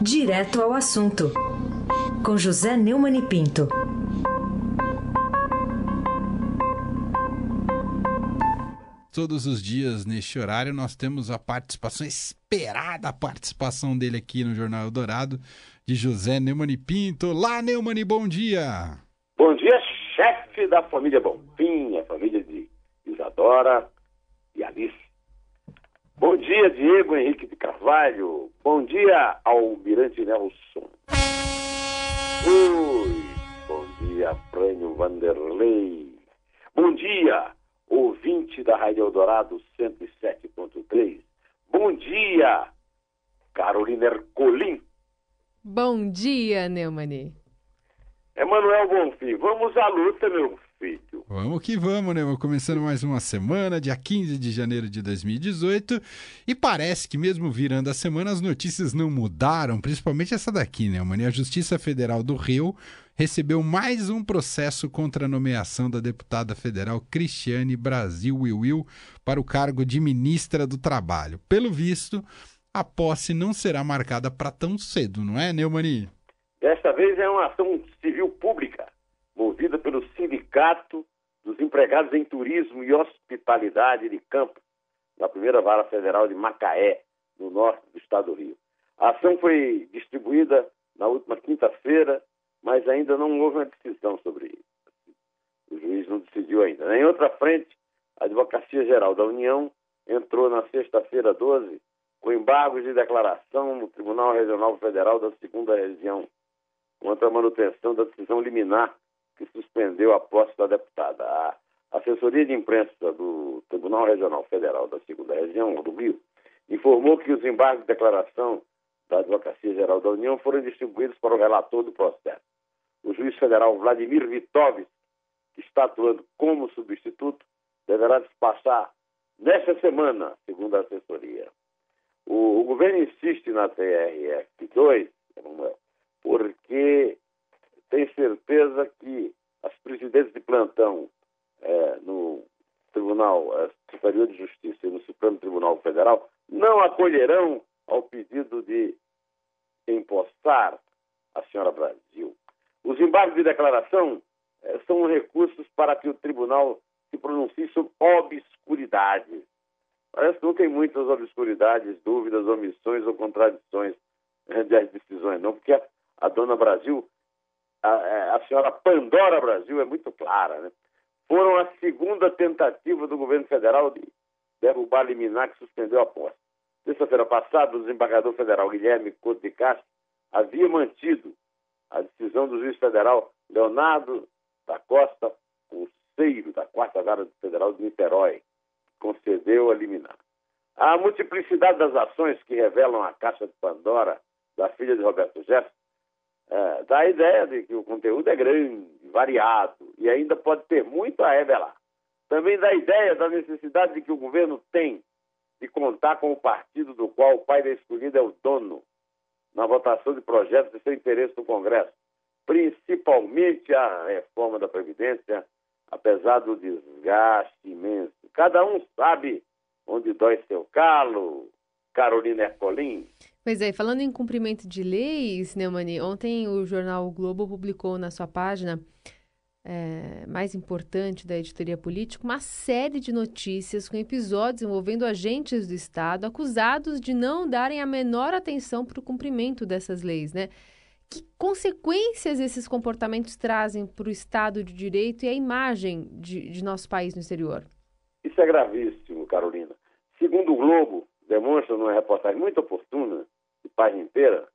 Direto ao assunto, com José Neumann e Pinto. Todos os dias, neste horário, nós temos a participação, esperada a participação dele aqui no Jornal Eldorado, de José Neumann e Pinto. Lá, Neumann, bom dia! Bom dia, chefe da família Bonfim, a família de Isadora e Alice. Bom dia, Diego Henrique de Carvalho. Bom dia, Almirante Nelson. Oi, bom dia, Prêmio Vanderlei. Bom dia, ouvinte da Rádio Eldorado 107.3. Bom dia, Carolina Ercolim. Bom dia, Neumani. Emanuel Bonfim, vamos à luta, meu filho. Vamos que vamos, né? Começando mais uma semana, dia 15 de janeiro de 2018. E parece que, mesmo virando a semana, as notícias não mudaram, principalmente essa daqui, né, mano? A Justiça Federal do Rio recebeu mais um processo contra a nomeação da deputada federal Cristiane Brasil Will para o cargo de ministra do Trabalho. Pelo visto, a posse não será marcada para tão cedo, não é, Neumani? Desta vez é uma ação civil pública movida pelo Sindicato Empregados em Turismo e Hospitalidade de Campo, na primeira vara federal de Macaé, no norte do estado do Rio. A ação foi distribuída na última quinta-feira, mas ainda não houve uma decisão sobre isso. O juiz não decidiu ainda. Em outra frente, a Advocacia Geral da União entrou na sexta-feira 12 com embargos de declaração no Tribunal Regional Federal da Segunda Região contra a manutenção da decisão liminar que suspendeu a posse da deputada. A assessoria de imprensa do Tribunal Regional Federal da Segunda Região, do Rio, informou que os embargos de declaração da Advocacia Geral da União foram distribuídos para o relator do processo. O juiz federal Vladimir Vitovich, que está atuando como substituto, deverá despachar nesta semana, segundo a assessoria. O, o governo insiste na TRF2, porque tem certeza que as presidentes de plantão é, no Tribunal é, Superior de Justiça e no Supremo Tribunal Federal não acolherão ao pedido de empossar a senhora Brasil. Os embargos de declaração é, são recursos para que o tribunal se pronuncie sobre obscuridades. Parece que não tem muitas obscuridades, dúvidas, omissões ou contradições né, das decisões, não, porque a, a dona Brasil a, é, a senhora Pandora Brasil é muito clara, né? Foram a segunda tentativa do governo federal de derrubar liminar que suspendeu a posse. Terça-feira passada, o desembargador federal Guilherme Couto de Castro havia mantido a decisão do juiz federal Leonardo da Costa, conselheiro da Quarta Vara Federal de Niterói, que concedeu a liminar. A multiplicidade das ações que revelam a caixa de Pandora da filha de Roberto Jefferson é, dá a ideia de que o conteúdo é grande, variado e ainda pode ter muito a revelar. Também dá a ideia da necessidade de que o governo tem de contar com o partido do qual o pai da escolhida é o dono na votação de projetos de seu interesse no Congresso, principalmente a reforma da Previdência, apesar do desgaste imenso. Cada um sabe onde dói seu calo, Carolina Ercolim. Pois é, falando em cumprimento de leis, Neumani, ontem o jornal o Globo publicou na sua página é, mais importante da editoria política uma série de notícias com episódios envolvendo agentes do Estado acusados de não darem a menor atenção para o cumprimento dessas leis, né? Que consequências esses comportamentos trazem para o Estado de Direito e a imagem de, de nosso país no exterior? Isso é gravíssimo, Carolina. Segundo o Globo, demonstra numa reportagem muito oportuna, página inteira,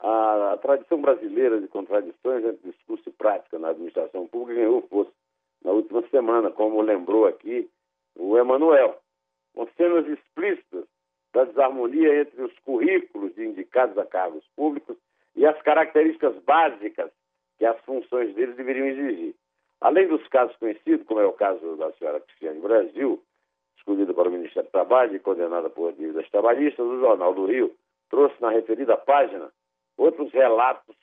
a, a, tradição brasileira de contradições entre discurso e prática na administração pública ganhou força na última semana, como lembrou aqui o Emanuel, com cenas explícitas da desarmonia entre os currículos de indicados a cargos públicos e as características básicas que as funções deles deveriam exigir. Além dos casos conhecidos, como é o caso da senhora Cristiane Brasil, escolhida para o Ministério do Trabalho e condenada por dívidas trabalhistas, o Jornal do Rio trouxe na referida página outros relatos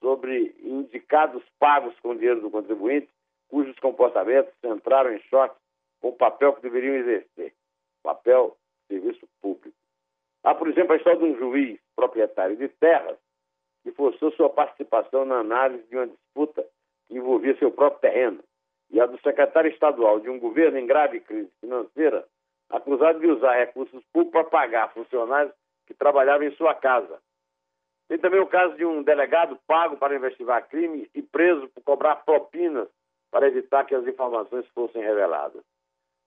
sobre indicados pagos com dinheiro do contribuinte, cujos comportamentos entraram em choque com o papel que deveriam exercer, papel de serviço público. Há, por exemplo, a história de um juiz proprietário de terras que forçou sua participação na análise de uma disputa que envolvia seu próprio terreno, e a do secretário estadual de um governo em grave crise financeira, acusado de usar recursos públicos para pagar funcionários que trabalhavam em sua casa. Tem também o caso de um delegado pago para investigar crime e preso por cobrar propinas para evitar que as informações fossem reveladas.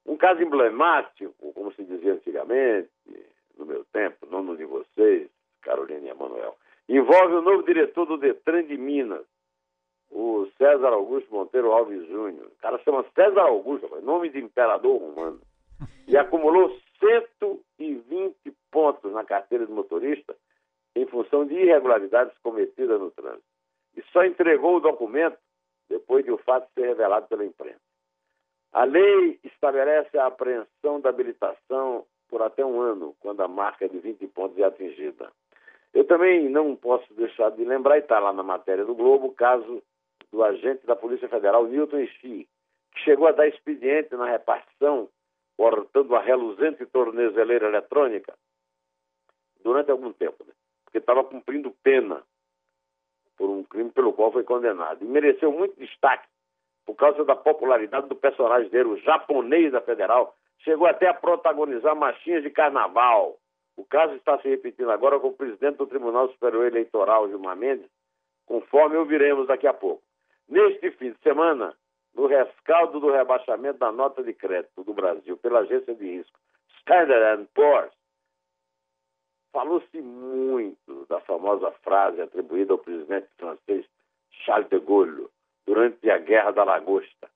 Um caso emblemático, como se dizia antigamente, no meu tempo, não no de vocês, Carolina e Emanuel, envolve o novo diretor do Detran de Minas, o César Augusto Monteiro Alves Júnior. O cara chama César Augusto, nome de imperador romano. E acumulou 120 pontos na carteira de motorista em função de irregularidades cometidas no trânsito. E só entregou o documento depois de o fato ser revelado pela imprensa. A lei estabelece a apreensão da habilitação por até um ano, quando a marca de 20 pontos é atingida. Eu também não posso deixar de lembrar, e está lá na matéria do Globo, o caso do agente da Polícia Federal, Newton Enchi, que chegou a dar expediente na repartição, portando a reluzente tornezeleira eletrônica, durante algum tempo, né? porque estava cumprindo pena por um crime pelo qual foi condenado. E mereceu muito destaque por causa da popularidade do personagem dele, o japonês da Federal, chegou até a protagonizar machinhas de carnaval. O caso está se repetindo agora com o presidente do Tribunal Superior Eleitoral, Gilmar Mendes, conforme ouviremos daqui a pouco. Neste fim de semana, no rescaldo do rebaixamento da nota de crédito do Brasil pela agência de risco Standard Poor's, falou-se muito da famosa frase atribuída ao presidente francês Charles de Gaulle durante a Guerra da Lagosta,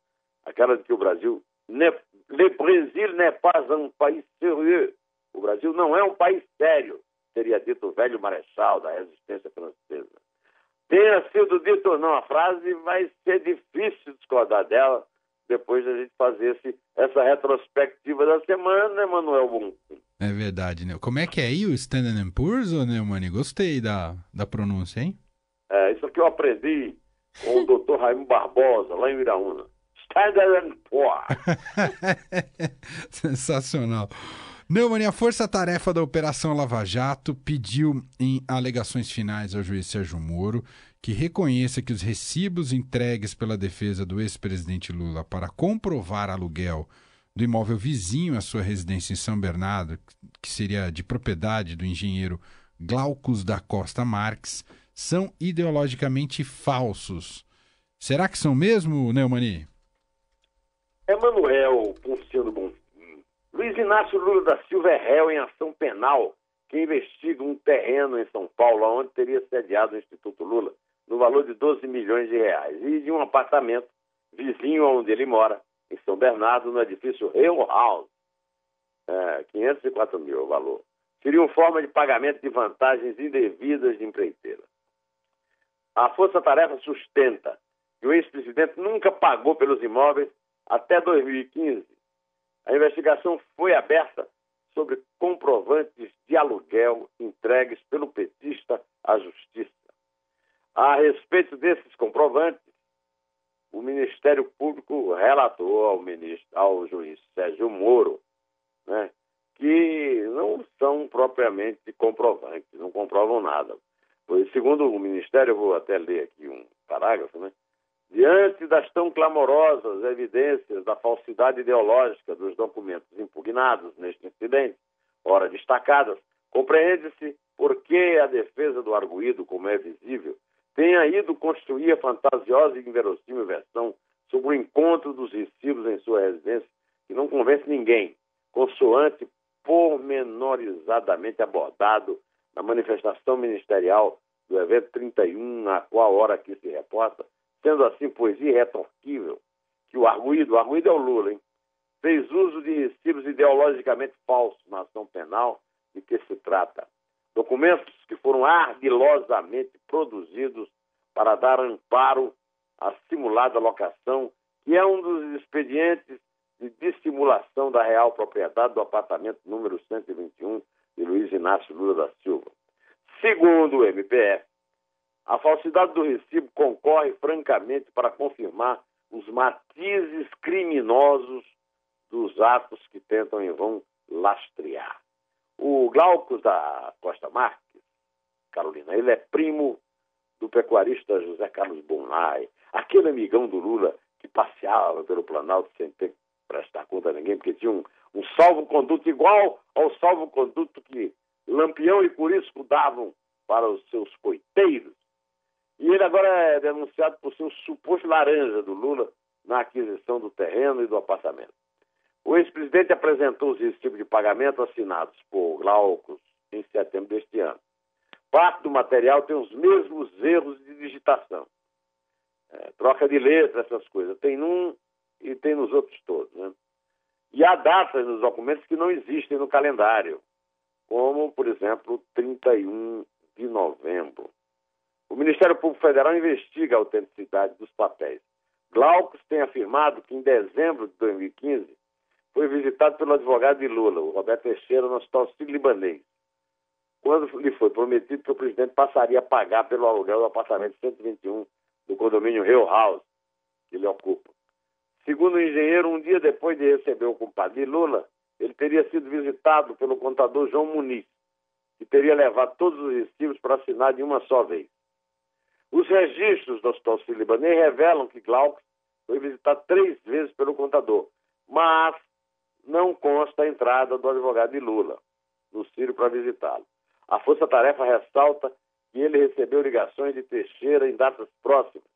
aquela de que o Brasil Le Brasil n'est pas un país sérieux. O Brasil não é um país sério, teria dito o velho marechal da resistência francesa. Tenha sido dito ou não a frase, vai ser difícil discordar dela depois da gente fazer esse, essa retrospectiva da semana, Emanuel Bum. É verdade, né? Como é que é aí o Standard Poor's, Neumani? Gostei da, da pronúncia, hein? É, isso aqui eu aprendi com o doutor Raimundo Barbosa, lá em Iraúna. Standard Poor's. Sensacional. Neumann, a força-tarefa da Operação Lava Jato pediu em alegações finais ao juiz Sérgio Moro que reconheça que os recibos entregues pela defesa do ex-presidente Lula para comprovar aluguel do imóvel vizinho à sua residência em São Bernardo, que seria de propriedade do engenheiro Glaucus da Costa Marques, são ideologicamente falsos. Será que são mesmo, Neumani? Emanuel Ponciano Bonfim. Luiz Inácio Lula da Silva é réu em ação penal que investiga um terreno em São Paulo, onde teria sediado o Instituto Lula, no valor de 12 milhões de reais, e de um apartamento vizinho onde ele mora, em São Bernardo, no edifício Real House. É, 504 mil o valor. Seria uma forma de pagamento de vantagens indevidas de empreiteira. A Força Tarefa sustenta que o ex-presidente nunca pagou pelos imóveis até 2015. A investigação foi aberta sobre comprovantes de aluguel entregues pelo petista à Justiça. A respeito desses comprovantes, o Ministério Público relatou ao, ministro, ao juiz Sérgio Moro né, que não são propriamente comprovantes, não comprovam nada. Pois, segundo o Ministério, eu vou até ler aqui um parágrafo, né? Diante das tão clamorosas evidências da falsidade ideológica dos documentos impugnados neste incidente, ora destacadas, compreende-se por que a defesa do arguído, como é visível, tenha ido construir a fantasiosa e inverossímil versão sobre o encontro dos recibos em sua residência, que não convence ninguém, consoante pormenorizadamente abordado na manifestação ministerial do evento 31, na qual hora aqui se reporta, sendo assim poesia irretorquível que o arguído, o arguído é o Lula, hein, fez uso de recibos ideologicamente falsos na ação penal de que se trata. Documentos que foram ardilosamente produzidos para dar amparo à simulada locação, que é um dos expedientes de dissimulação da real propriedade do apartamento número 121 de Luiz Inácio Lula da Silva. Segundo o MPF, a falsidade do recibo concorre francamente para confirmar os matizes criminosos dos atos que tentam em vão lastrear. O Glaucus da Costa Marques, Carolina. Ele é primo do pecuarista José Carlos Bonai, aquele amigão do Lula que passeava pelo Planalto sem ter que prestar conta a ninguém, porque tinha um, um salvo-conduto igual ao salvo-conduto que Lampião e Curisco davam para os seus coiteiros. E ele agora é denunciado por ser o suposto laranja do Lula na aquisição do terreno e do apartamento. O ex-presidente apresentou os recibos de pagamento assinados por Glaucus em setembro deste ano. Parte do material tem os mesmos erros de digitação. É, troca de letra, essas coisas. Tem num e tem nos outros todos. Né? E há datas nos documentos que não existem no calendário, como, por exemplo, 31 de novembro. O Ministério Público Federal investiga a autenticidade dos papéis. Glaucus tem afirmado que em dezembro de 2015 foi visitado pelo advogado de Lula, o Roberto Teixeira, no Hospital Sírio-Libanês, quando lhe foi prometido que o presidente passaria a pagar pelo aluguel do apartamento 121 do condomínio Hill House, que ele ocupa. Segundo o engenheiro, um dia depois de receber o compadre Lula, ele teria sido visitado pelo contador João Muniz, que teria levado todos os recibos para assinar de uma só vez. Os registros do Hospital Sírio-Libanês revelam que Glauco foi visitado três vezes pelo contador, mas não consta a entrada do advogado de Lula no Sírio para visitá-lo. A Força Tarefa ressalta que ele recebeu ligações de Teixeira em datas próximas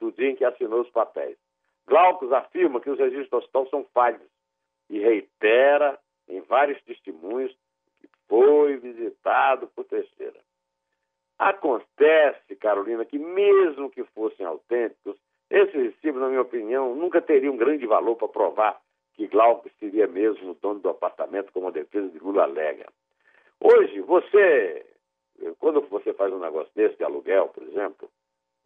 do dia em que assinou os papéis. Glaucus afirma que os registros do hospital são falhos e reitera em vários testemunhos que foi visitado por Teixeira. Acontece, Carolina, que mesmo que fossem autênticos, esses recibos, na minha opinião, nunca teriam grande valor para provar que Glauco seria mesmo o dono do apartamento, como a defesa de Lula alega. Hoje, você, quando você faz um negócio desse de aluguel, por exemplo,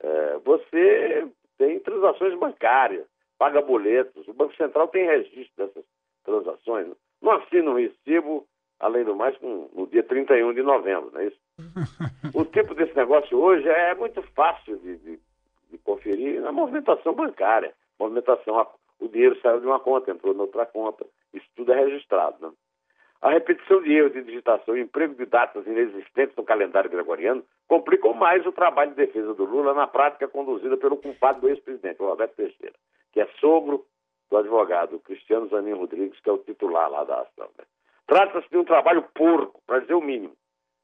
é, você tem transações bancárias, paga boletos, o Banco Central tem registro dessas transações. Não assina um recibo, além do mais, no dia 31 de novembro, não é isso? o tipo desse negócio hoje é muito fácil de, de, de conferir na movimentação bancária. Movimentação o dinheiro saiu de uma conta, entrou em outra conta. Isso tudo é registrado. Né? A repetição de erros de digitação e emprego de datas inexistentes no calendário gregoriano complicou mais o trabalho de defesa do Lula na prática conduzida pelo compadre do ex-presidente, Roberto Teixeira, que é sogro do advogado Cristiano Zanin Rodrigues, que é o titular lá da ação. Né? Trata-se de um trabalho porco, para dizer o mínimo,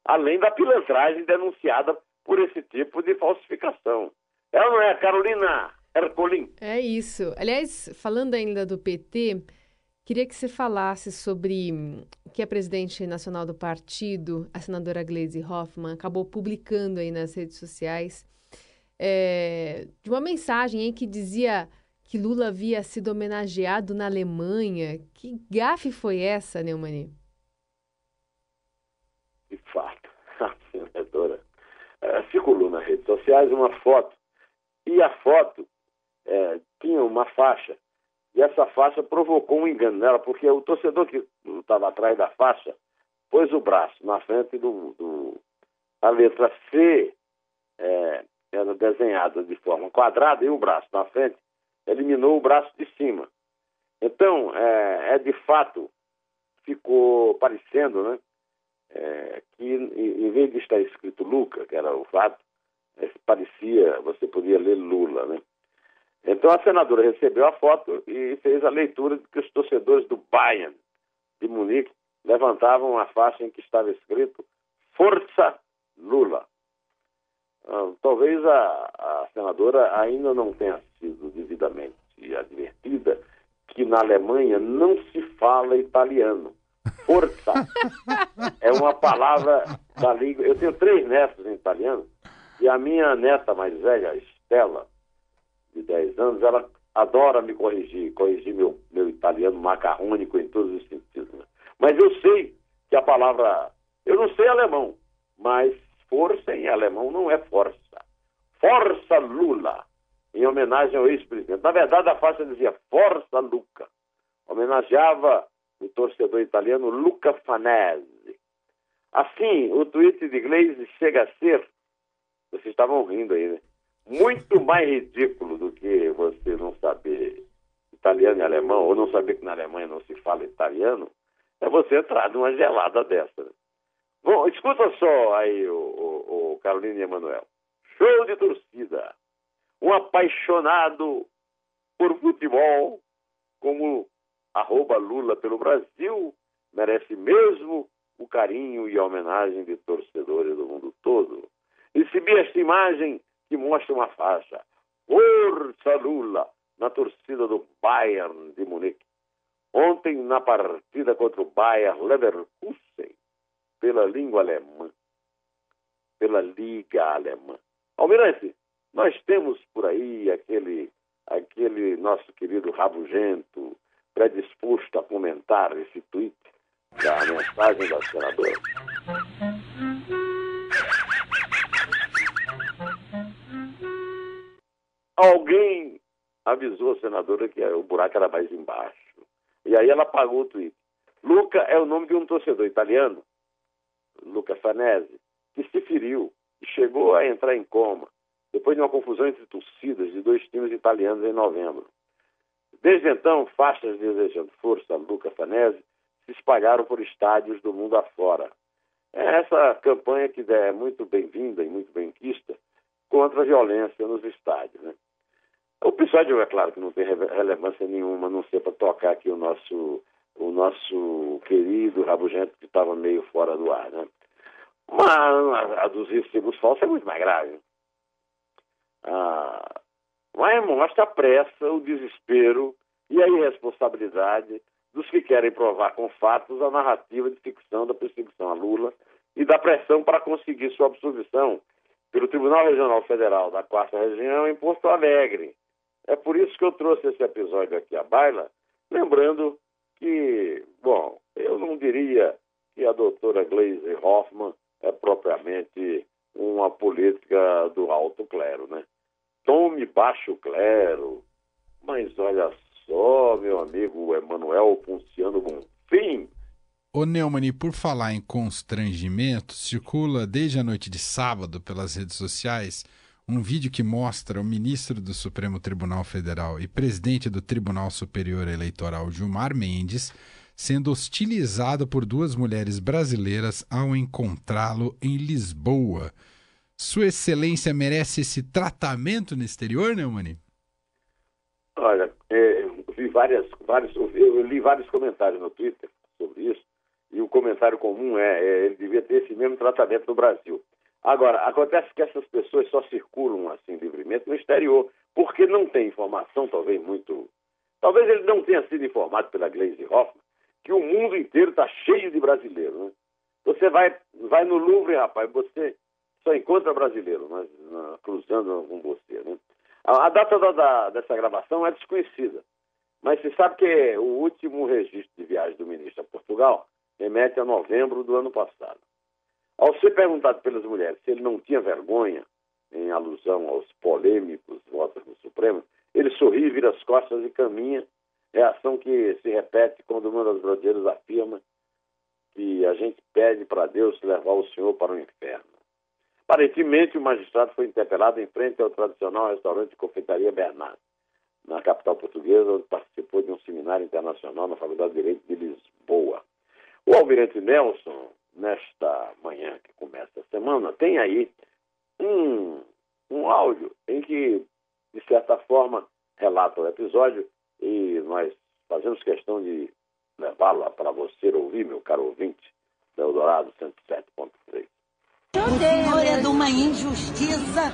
além da pilantragem denunciada por esse tipo de falsificação. Ela não é, Carolina? Ercolim. É isso. Aliás, falando ainda do PT, queria que você falasse sobre o que a presidente nacional do partido, a senadora Gleisi Hoffmann, acabou publicando aí nas redes sociais, é, de uma mensagem em que dizia que Lula havia sido homenageado na Alemanha. Que gafe foi essa, Neumani? De fato, a senadora uh, circulou nas redes sociais uma foto, e a foto é, tinha uma faixa, e essa faixa provocou um engano nela, porque o torcedor que estava atrás da faixa pôs o braço na frente do. do a letra C é, era desenhada de forma quadrada e o braço na frente eliminou o braço de cima. Então, é, é de fato, ficou parecendo né, é, que, em vez de estar escrito Luca, que era o fato, é, parecia, você podia ler Lula, né? Então a senadora recebeu a foto e fez a leitura de que os torcedores do Bayern de Munique levantavam a faixa em que estava escrito Força Lula. Ah, talvez a, a senadora ainda não tenha sido devidamente advertida que na Alemanha não se fala italiano. Força é uma palavra da língua. Eu tenho três netos em italiano e a minha neta mais velha, Estela, de 10 anos, ela adora me corrigir, corrigir meu, meu italiano macarrônico em todos os sentidos. Né? Mas eu sei que a palavra. Eu não sei alemão, mas força em alemão não é força. Força Lula, em homenagem ao ex-presidente. Na verdade, a faixa dizia Força Luca. Homenageava o torcedor italiano Luca Fanese. Assim, o tweet de Gleisi chega a ser. Vocês estavam rindo aí, né? Muito mais ridículo do que você não saber italiano e alemão, ou não saber que na Alemanha não se fala italiano, é você entrar numa gelada dessa. Bom, escuta só aí, o, o, Carolina e Emanuel. Show de torcida. Um apaixonado por futebol, como arroba Lula pelo Brasil, merece mesmo o carinho e a homenagem de torcedores do mundo todo. Exibi esta imagem que mostra uma faixa. Força Lula na torcida do Bayern de Munique. Ontem, na partida contra o Bayern Leverkusen, pela língua alemã, pela Liga Alemã. Almirante, nós temos por aí aquele, aquele nosso querido rabugento predisposto a comentar esse tweet da mensagem da senadora. Alguém avisou a senadora que o buraco era mais embaixo. E aí ela apagou o tweet. Luca é o nome de um torcedor italiano, Luca Fanese, que se feriu e chegou a entrar em coma depois de uma confusão entre torcidas de dois times italianos em novembro. Desde então, faixas desejando força a Luca Fanese se espalharam por estádios do mundo afora. É essa campanha que é muito bem-vinda e muito bem-quista contra a violência nos estádios. Né? O episódio, é claro que não tem relevância nenhuma, não ser para tocar aqui o nosso, o nosso querido Rabugento, que estava meio fora do ar. Né? Mas a dos recibos falsos é muito mais grave. Ah, mas mostra a pressa, o desespero e a irresponsabilidade dos que querem provar com fatos a narrativa de ficção da perseguição a Lula e da pressão para conseguir sua absolvição pelo Tribunal Regional Federal da Quarta Região em Porto Alegre. É por isso que eu trouxe esse episódio aqui à baila, lembrando que, bom, eu não diria que a doutora Gleisi Hoffmann é propriamente uma política do alto clero, né? Tome baixo clero, mas olha só, meu amigo Emanuel Ponciano Bonfim. Ô Neumann, por falar em constrangimento, circula desde a noite de sábado pelas redes sociais um vídeo que mostra o ministro do Supremo Tribunal Federal e presidente do Tribunal Superior Eleitoral, Gilmar Mendes, sendo hostilizado por duas mulheres brasileiras ao encontrá-lo em Lisboa. Sua Excelência merece esse tratamento no exterior, Neumann? Olha, é, vi várias, vários, eu li vários comentários no Twitter sobre isso, e o comentário comum é, é ele devia ter esse mesmo tratamento no Brasil. Agora, acontece que essas pessoas só circulam assim livremente no exterior, porque não tem informação, talvez muito. Talvez ele não tenha sido informado pela Glaze Hoffman, que o mundo inteiro está cheio de brasileiros. Né? Você vai, vai no Louvre, rapaz, você só encontra brasileiro mas, na, cruzando com você. Né? A, a data da, da, dessa gravação é desconhecida, mas se sabe que o último registro de viagem do ministro a Portugal remete a novembro do ano passado. Ao ser perguntado pelas mulheres se ele não tinha vergonha, em alusão aos polêmicos votos do Supremo, ele sorri, vira as costas e caminha, reação que se repete quando uma das brasileiras afirma que a gente pede para Deus levar o senhor para o inferno. Aparentemente, o magistrado foi interpelado em frente ao tradicional restaurante de confeitaria Bernardo, na capital portuguesa, onde participou de um seminário internacional na Faculdade de Direito de Lisboa. O almirante Nelson, nesta manhã que começa a semana, tem aí um, um áudio em que, de certa forma, relata o episódio e nós fazemos questão de levá-la para você ouvir, meu caro ouvinte, da Eldorado 107.3. O senhor é de uma injustiça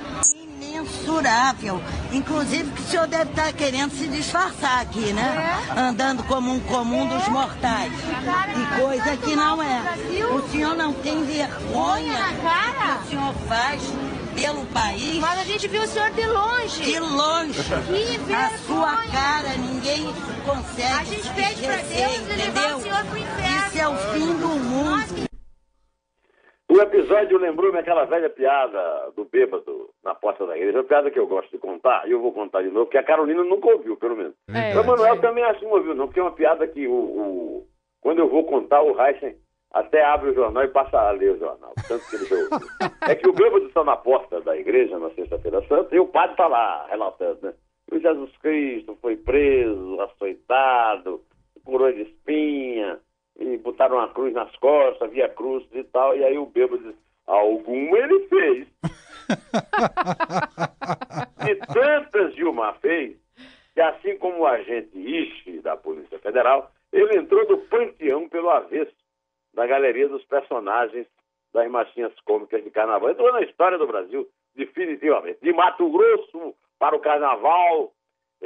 imensurável. Inclusive que o senhor deve estar querendo se disfarçar aqui, né? É. Andando como um comum dos mortais. E coisa que não é. O senhor não tem vergonha na cara? que o senhor faz pelo país. Mas a gente viu o senhor de longe. De longe. Que vergonha. A sua cara ninguém consegue A gente pede pra Deus levar o senhor pro inferno. Isso é o fim do mundo. O episódio lembrou-me aquela velha piada do bêbado na porta da igreja. Uma piada que eu gosto de contar, e eu vou contar de novo, que a Carolina nunca ouviu, pelo menos. É, o Manuel também acho que não ouviu, não, porque é uma piada que o, o- quando eu vou contar, o Heisen até abre o jornal e passa a ler o jornal, tanto que ele já ouviu. É que o bêbado está na porta da igreja na Sexta-feira Santa e o padre está lá relatando, né? O Jesus Cristo foi preso, açoitado, coroa de espinha, e botaram uma cruz nas costas, via cruz e tal, e aí o bêbado diz, Alguma ele fez. e tantas Gilmar fez, que assim como o agente Ishi da Polícia Federal, ele entrou do panteão pelo avesso, da galeria dos personagens das machinhas cômicas de carnaval. Entrou na história do Brasil, definitivamente. De Mato Grosso para o carnaval,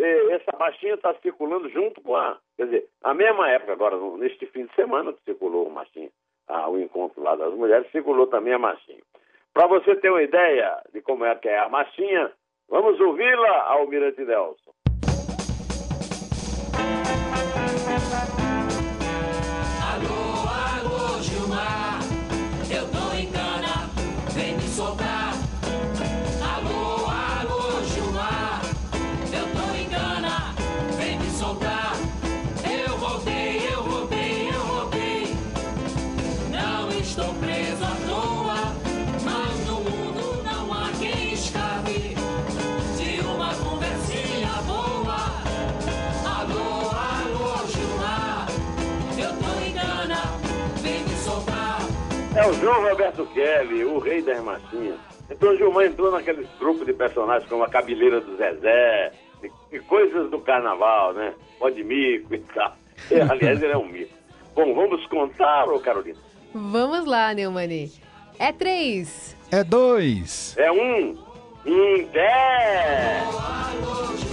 essa machinha está circulando junto com a. Quer dizer, na mesma época, agora, neste fim de semana, que circulou o machinha, ah, o encontro lá das mulheres, circulou também a machinha. Para você ter uma ideia de como é que é a machinha, vamos ouvi-la, Almirante Nelson. Roberto Kelly, o rei das machinhas. Então o Gilmar entrou naqueles grupos de personagens como a cabeleira do Zezé, e, e coisas do carnaval, né? Pó de mico e tal. E, aliás, ele é um mico. Bom, vamos contar, ô Carolina? Vamos lá, Neumani. É três. É dois. É um em dez. Alô,